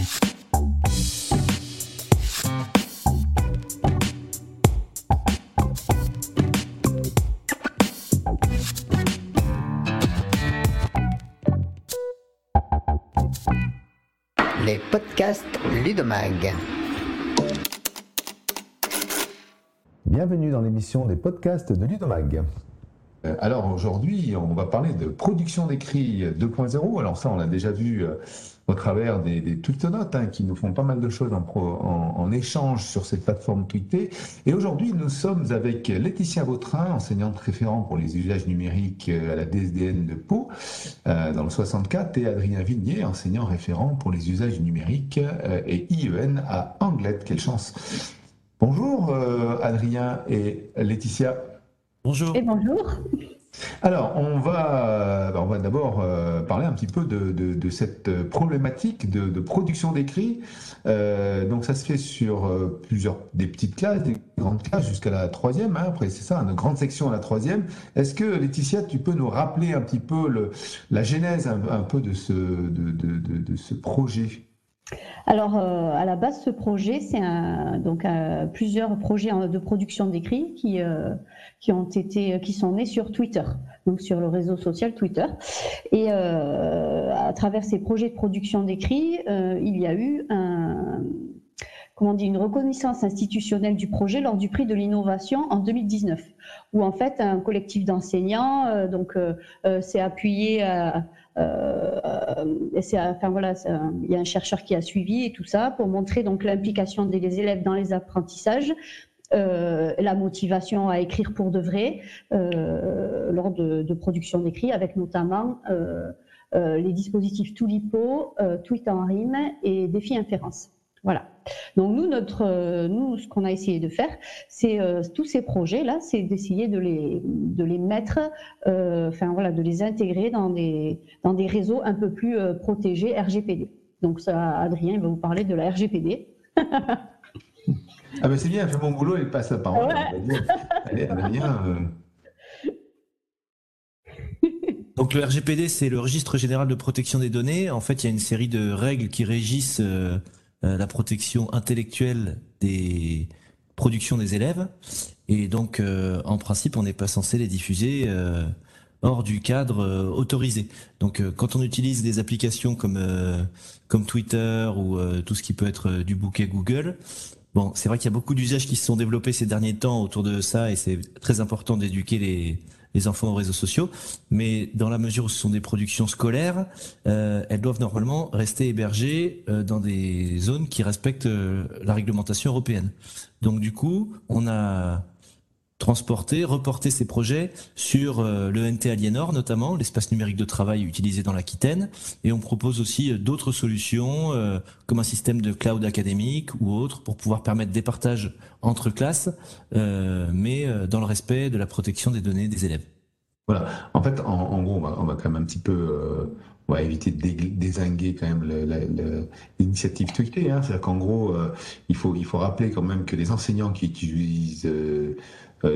Les podcasts Ludomag. Bienvenue dans l'émission des podcasts de Ludomag. Euh, Alors aujourd'hui, on va parler de production d'écrit 2.0. Alors ça, on l'a déjà vu euh, au travers des, des tweetonotes hein, qui nous font pas mal de choses en, échange sur cette plateforme tweetée. Et aujourd'hui, nous sommes avec Laetitia Vautrin, enseignante référent pour les usages numériques euh, à la DSDN de Pau, dans le 64, et Adrien Vignier, enseignant référent pour les usages numériques et IEN à Anglette. Quelle chance Bonjour Adrien et Laetitia. Bonjour. Et bonjour. Alors, on va, on va d'abord euh, parler un petit peu de, de- de cette euh, problématique de, de production d'écrits. Euh, donc, ça se fait sur euh, plusieurs, des petites classes, des grandes classes jusqu'à la troisième. hein. après, c'est ça, une grande section à la troisième. Est-ce que Laetitia, tu peux nous rappeler un petit peu le, la genèse un, un peu de ce, de, de- de- de ce projet? Alors, euh, à la base, ce projet, c'est donc un- plusieurs projets de production d'écrits qui, euh, qui ont été, qui sont nés sur Twitter, donc sur le réseau social Twitter. Et euh, à travers ces projets de production d'écrits, euh, il y a eu comment on une reconnaissance institutionnelle du projet lors du prix de l'innovation en 2019, où en fait un collectif d'enseignants euh, donc euh, euh, s'est appuyé à, euh, euh, c'est, enfin voilà, il y a un chercheur qui a suivi et tout ça pour montrer donc l'implication des élèves dans les apprentissages, euh, la motivation à écrire pour de vrai euh, lors de, de production d'écrits, avec notamment euh, euh, les dispositifs Tulipo, euh, Tweet en rime et Défi Inférence. Voilà. Donc nous, notre, euh, nous, ce qu'on a essayé de faire, c'est euh, tous ces projets-là, c'est d'essayer de les, de les mettre, euh, enfin voilà, de les intégrer dans des, dans des réseaux un peu plus euh, protégés RGPD. Donc ça, Adrien il va vous parler de la RGPD. Ah ben c'est bien, elle fait mon boulot, elle passe la parole. Ouais. euh, Donc le RGPD, c'est le registre général de protection des données. En fait, il y a une série de règles qui régissent la protection intellectuelle des productions des élèves. Et donc, euh, en principe, on n'est pas censé les diffuser euh, hors du cadre euh, autorisé. Donc, euh, quand on utilise des applications comme euh, comme Twitter ou euh, tout ce qui peut être euh, du bouquet Google, bon, c'est vrai qu'il y a beaucoup d'usages qui se sont développés ces derniers temps autour de ça, et c'est très important d'éduquer les les enfants aux réseaux sociaux, mais dans la mesure où ce sont des productions scolaires, euh, elles doivent normalement rester hébergées euh, dans des zones qui respectent euh, la réglementation européenne. Donc du coup, on a transporté, reporté ces projets sur euh, le NT Aliénor notamment, l'espace numérique de travail utilisé dans l'Aquitaine, et on propose aussi euh, d'autres solutions euh, comme un système de cloud académique ou autre pour pouvoir permettre des partages entre classes, mais dans le respect de la protection des données des élèves. Voilà. En fait, en, gros, on va, quand même un petit peu, on va éviter de désinguer quand même l'initiative tweetée. Hein. C'est-à-dire qu'en gros, il faut, il faut rappeler quand même que les enseignants qui utilisent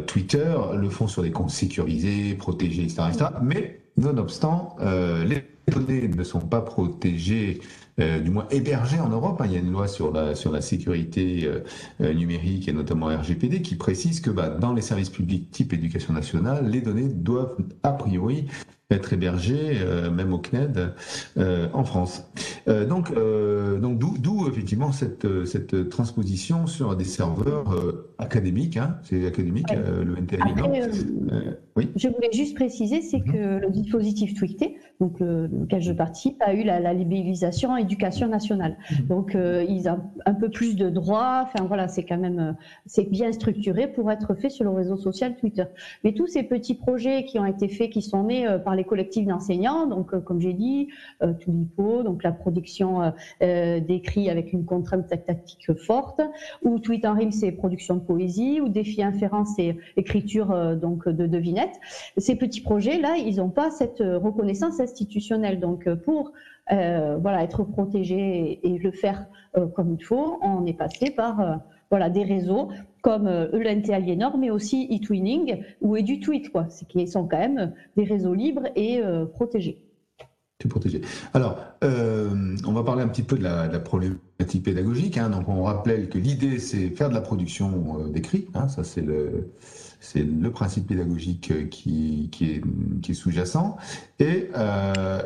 Twitter le font sur des comptes sécurisés, protégés, etc., etc. Mais nonobstant, euh, les données ne sont pas protégées. euh, du moins hébergées en Europe. hein. Il y a une loi sur la, sécurité euh, euh, numérique et notamment RGPD qui précise que bah, dans les services publics type éducation nationale, les données doivent a priori être hébergées, euh, même au CNED, euh, en France. Euh, donc, donc d'où, effectivement cette, cette transposition sur des serveurs académiques. Hein, c'est académique, Ouais. le NT Après, oui. Je voulais juste préciser, c'est Mhm. que le dispositif tweeté, donc le, lequel je participe, a eu la, la labellisation éducation nationale. Mhm. Donc ils ont un peu plus de droits. Enfin voilà, c'est quand même c'est bien structuré pour être fait sur le réseau social Twitter. Mais tous ces petits projets qui ont été faits, qui sont nés par les collectifs d'enseignants, donc euh, comme j'ai dit, euh, Tulipo, donc la production euh, euh, d'écrits avec une contrainte tactique forte, ou Tweet en rime, c'est production de poésie, ou Défi inférence, c'est écriture euh, donc de devinettes. Ces petits projets là, ils n'ont pas cette reconnaissance institutionnelle. Donc pour voilà être protégé et, le faire comme il faut, on est passé par voilà des réseaux comme euh, l'NT Aliénor, mais aussi eTwinning ou EduTweet quoi, qui sont quand même des réseaux libres et euh, protégés. Protégé. Alors, euh, on va parler un petit peu de la, problématique pédagogique. Hein. Donc, on rappelle que l'idée, c'est faire de la production euh, d'écrit. Hein. Ça, c'est le, c'est le principe pédagogique euh, qui, est, sous-jacent. Et,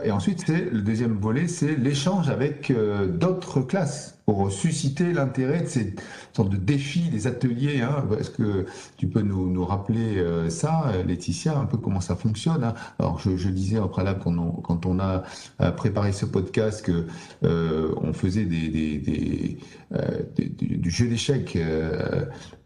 et, ensuite, c'est le deuxième volet, c'est l'échange avec d'autres classes pour susciter l'intérêt de ces sortes de défis, des ateliers. Hein. Est-ce que tu peux nous, nous rappeler ça, Laetitia, un peu comment ça fonctionne hein? Alors, je, disais au préalable quand on, quand on a préparé ce podcast que euh, on faisait des, des du jeu d'échecs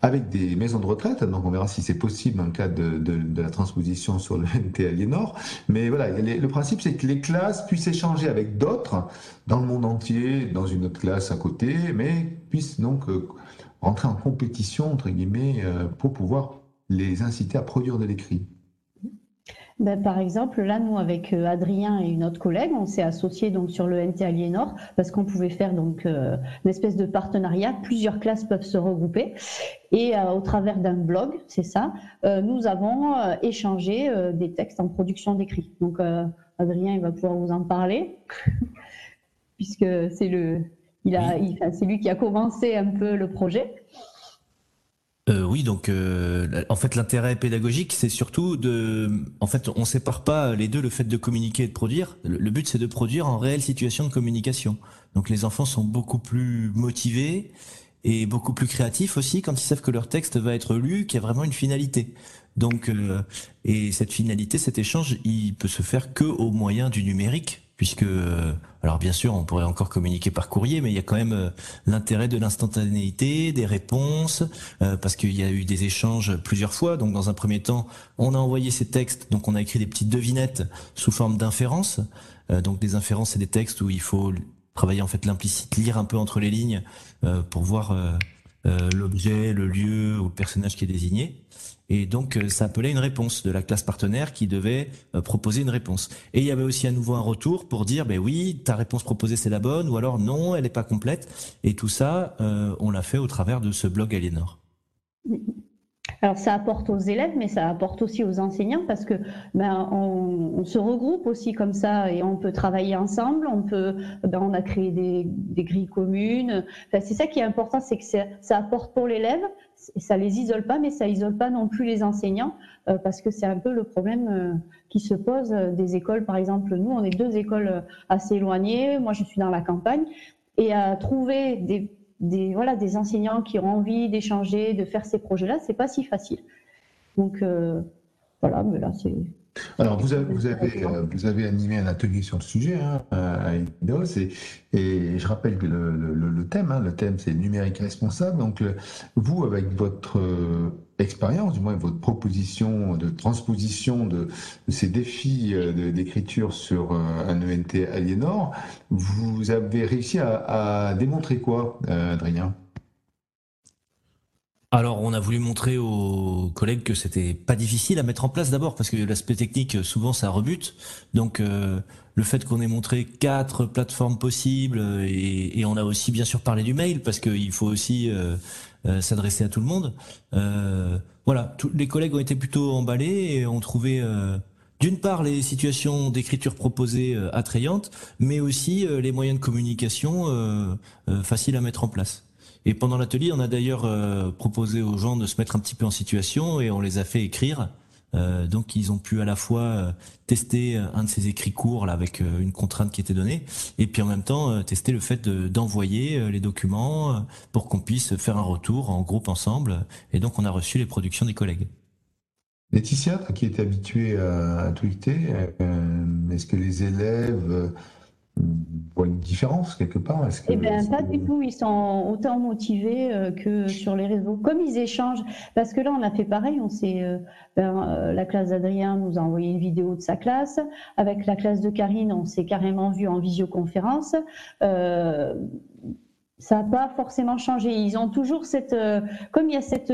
avec des maisons de retraite. Donc, on verra si c'est possible dans le cadre de, de, la transposition sur le NT Aliénor. Mais voilà, le principe, c'est que les classes puissent échanger avec d'autres dans le monde entier, dans une autre classe à côté, mais puissent donc euh, rentrer en compétition, entre guillemets, euh, pour pouvoir les inciter à produire de l'écrit. Ben, par exemple, là, nous, avec euh, Adrien et une autre collègue, on s'est associés donc sur le NT Aliénor parce qu'on pouvait faire donc euh, une espèce de partenariat. Plusieurs classes peuvent se regrouper et euh, au travers d'un blog, c'est ça, nous avons échangé des textes en production d'écrit. Donc, Adrien, il va pouvoir vous en parler puisque c'est le, il a, c'est lui qui a commencé un peu le projet. Euh, oui, donc euh, en fait l'intérêt pédagogique, c'est surtout de, en fait, on sépare pas les deux, le fait de communiquer et de produire. Le, but, c'est de produire en réelle situation de communication. Donc les enfants sont beaucoup plus motivés et beaucoup plus créatifs aussi quand ils savent que leur texte va être lu, qu'il y a vraiment une finalité. Donc euh, et cette finalité, cet échange, il peut se faire que au moyen du numérique puisque, euh, alors bien sûr, on pourrait encore communiquer par courrier, mais il y a quand même euh, l'intérêt de l'instantanéité, des réponses, euh, parce qu'il y a eu des échanges plusieurs fois. Donc, dans un premier temps, on a envoyé ces textes, donc on a écrit des petites devinettes sous forme d'inférences. donc, des inférences, c'est des textes où il faut travailler en fait l'implicite, lire un peu entre les lignes pour voir l'objet, le lieu ou le personnage qui est désigné. Et donc, euh, ça appelait une réponse de la classe partenaire qui devait euh, proposer une réponse. Et il y avait aussi à nouveau un retour pour dire, ben oui, ta réponse proposée c'est la bonne, ou alors non, elle n'est pas complète. Et tout ça, euh, on l'a fait au travers de ce blog Aliénor. Alors ça apporte aux élèves, mais ça apporte aussi aux enseignants parce que ben, on, se regroupe aussi comme ça et on peut travailler ensemble. On peut, ben, on a créé des, grilles communes. c'est ça qui est important, c'est que ça apporte pour l'élève, ça les isole pas, mais ça isole pas non plus les enseignants, euh, parce que c'est un peu le problème euh, qui se pose euh, des écoles. Par exemple, nous, on est deux écoles assez éloignées. Moi, je suis dans la campagne, et à trouver des, des voilà des enseignants qui ont envie d'échanger, de faire ces projets-là, c'est pas si facile. Donc voilà, mais là c'est alors, vous avez, vous, avez, euh, vous avez, animé un atelier sur le sujet hein, à IDOS et, je rappelle que le, le, thème, hein, le thème c'est numérique responsable. Donc, vous, avec votre euh, expérience, du moins votre proposition de transposition de, ces défis euh, d'écriture sur un ENT Aliénor, vous avez réussi à, démontrer quoi, Adrien? Alors, on a voulu montrer aux collègues que c'était pas difficile à mettre en place d'abord, parce que l'aspect technique, souvent, ça rebute. Donc, euh, le fait qu'on ait montré quatre plateformes possibles, et, on a aussi bien sûr parlé du mail, parce qu'il faut aussi euh, euh, s'adresser à tout le monde. voilà, tous les collègues ont été plutôt emballés et ont trouvé d'une part les situations d'écriture proposées attrayantes, mais aussi les moyens de communication faciles à mettre en place. Et pendant l'atelier, on a d'ailleurs euh, proposé aux gens de se mettre un petit peu en situation et on les a fait écrire. Euh, donc ils ont pu à la fois euh, tester un de ces écrits courts avec une contrainte qui était donnée et puis en même temps tester le fait d'envoyer les documents pour qu'on puisse faire un retour en groupe ensemble et donc on a reçu les productions des collègues. Laetitia, qui est habituée à tweeter, est-ce que les élèves voit une différence quelque part que Eh bien, pas du tout. Ils sont autant motivés euh, que sur les réseaux. Comme ils échangent, parce que là, on a fait pareil. On s'est, euh, ben, euh, la classe d'Adrien nous a envoyé une vidéo de sa classe. Avec la classe de Karine, on s'est carrément vu en visioconférence. ça n'a pas forcément changé. Ils ont toujours cette, comme il y a cette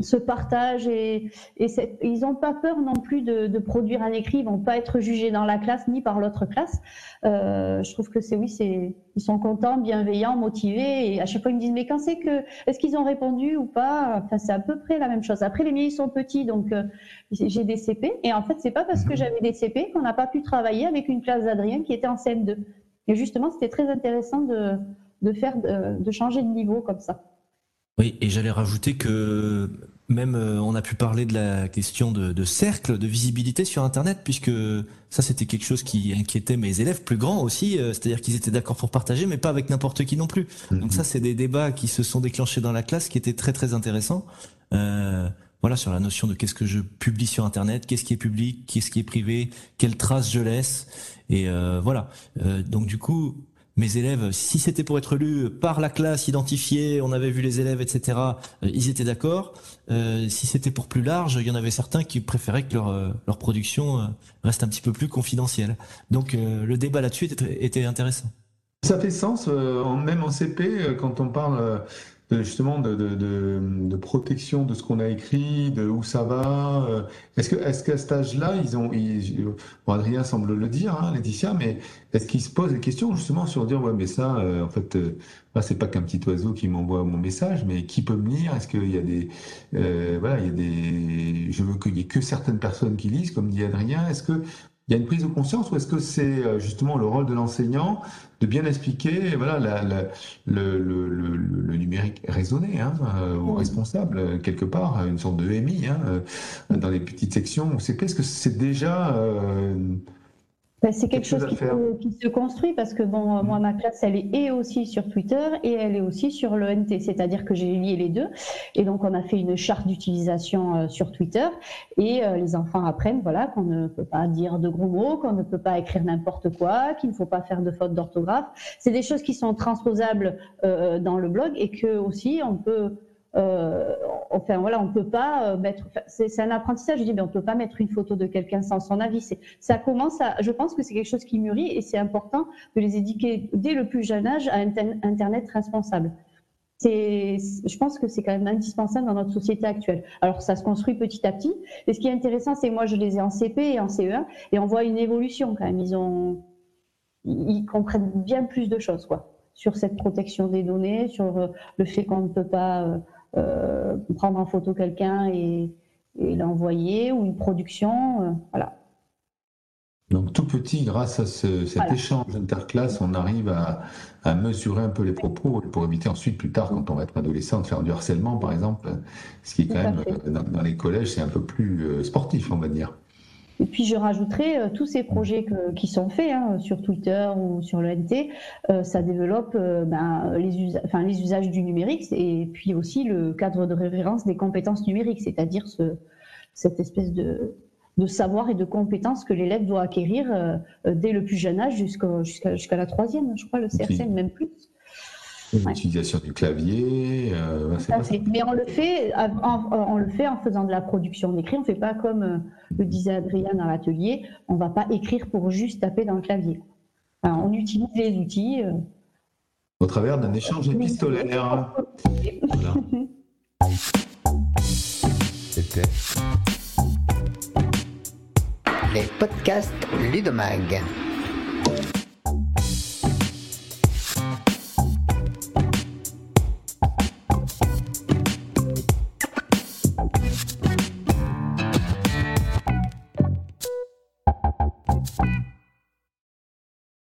ce partage et, ils n'ont pas peur non plus de, produire un écrit, ils vont pas être jugés dans la classe ni par l'autre classe. Euh, je trouve que c'est oui, c'est ils sont contents, bienveillants, motivés et à chaque fois ils me disent mais quand c'est que est-ce qu'ils ont répondu ou pas? Enfin c'est à peu près la même chose. Après les miens ils sont petits donc euh, j'ai des CP et en fait c'est pas parce que mhm. j'avais des CP qu'on n'a pas pu travailler avec une classe d'Adrien qui était en CM2. Et justement, c'était très intéressant de, de faire, de, changer de niveau comme ça. Oui, et j'allais rajouter que même euh, on a pu parler de la question de, de, cercle, de visibilité sur Internet, puisque ça c'était quelque chose qui inquiétait mes élèves plus grands aussi, euh, c'est-à-dire qu'ils étaient d'accord pour partager, mais pas avec n'importe qui non plus. Donc mhm. ça c'est des débats qui se sont déclenchés dans la classe, qui étaient très très intéressants. Euh, voilà sur la notion de qu'est-ce que je publie sur Internet, qu'est-ce qui est public, qu'est-ce qui est privé, quelles traces je laisse, et euh, voilà. donc du coup, mes élèves, si c'était pour être lu par la classe identifiée, on avait vu les élèves, etc., euh, ils étaient d'accord. Euh, si c'était pour plus large, il y en avait certains qui préféraient que leur, euh, leur production reste un petit peu plus confidentielle. Donc le débat là-dessus était, était, intéressant. Ça fait sens, même en CP, quand on parle justement de, de, de, protection de ce qu'on a écrit, de où ça va. Euh, est-ce que est-ce qu'à cet âge-là, ils ont, bon, Adrien semble le dire, hein, Laetitia, mais est-ce qu'ils se posent des questions justement sur dire ouais mais ça, euh, en fait, euh, c'est pas qu'un petit oiseau qui m'envoie mon message, mais qui peut me lire? Est-ce qu'il y a des euh, voilà, il y a des, je veux qu'il y ait que certaines personnes qui lisent, comme dit Adrien. Est-ce que il y a une prise de conscience ou est-ce que c'est euh, justement le rôle de l'enseignant de bien expliquer voilà, le, numérique raisonné hein, euh, ou responsable quelque part, une sorte de MI hein, euh, dans les petites sections. C'est Est-ce que c'est déjà ben, c'est quelque, chose, qui, se construit parce que bon, moi, ma classe, elle est aussi sur Twitter et elle est aussi sur le NT, c'est-à-dire que j'ai lié les deux. Et donc, on a fait une charte d'utilisation euh, sur Twitter et euh, les enfants apprennent voilà, qu'on ne peut pas dire de gros mots, qu'on ne peut pas écrire n'importe quoi, qu'il ne faut pas faire de fautes d'orthographe. C'est des choses qui sont transposables euh, dans le blog et que aussi on peut euh, enfin voilà, on peut pas euh, mettre. C'est un apprentissage. Je dis, mais on peut pas mettre une photo de quelqu'un sans son avis. Ça commence à. Je pense que c'est quelque chose qui mûrit et c'est important de les éduquer dès le plus jeune âge à Internet responsable. Je pense que c'est quand même indispensable dans notre société actuelle. Alors ça se construit petit à petit. Et ce qui est intéressant, c'est moi je les ai en CP et en CE1 et on voit une évolution quand même. Ils ont, ils comprennent bien plus de choses quoi sur cette protection des données, sur euh, le fait qu'on ne peut pas euh, prendre en photo quelqu'un et, l'envoyer ou une production. Euh, voilà. Donc tout petit, grâce à cet échange interclasse, on arrive à, mesurer un peu les propos pour éviter ensuite, plus tard, quand on va être adolescent, de faire du harcèlement, par exemple, ce qui est quand même, dans, dans, les collèges, c'est un peu plus sportif, on va dire. Et puis je rajouterai euh, tous ces projets qui sont faits hein, sur Twitter ou sur le NT, euh, ça développe euh, ben, les, usages du numérique et puis aussi le cadre de référence des compétences numériques, c'est-à-dire ce, cette espèce de, de, savoir et de compétences que l'élève doit acquérir dès le plus jeune âge jusqu'à jusqu'à la troisième, je crois, le CRCN, même plus. L'utilisation du clavier. Euh, Mais on le, fait, en, on le fait en faisant de la production d'écrit. On ne fait pas comme euh, le disait Adrien dans l'atelier. On ne va pas écrire pour juste taper dans le clavier. on utilise les outils. Euh, Au travers d'un échange épistolaire. voilà. C'était les podcasts Ludomag.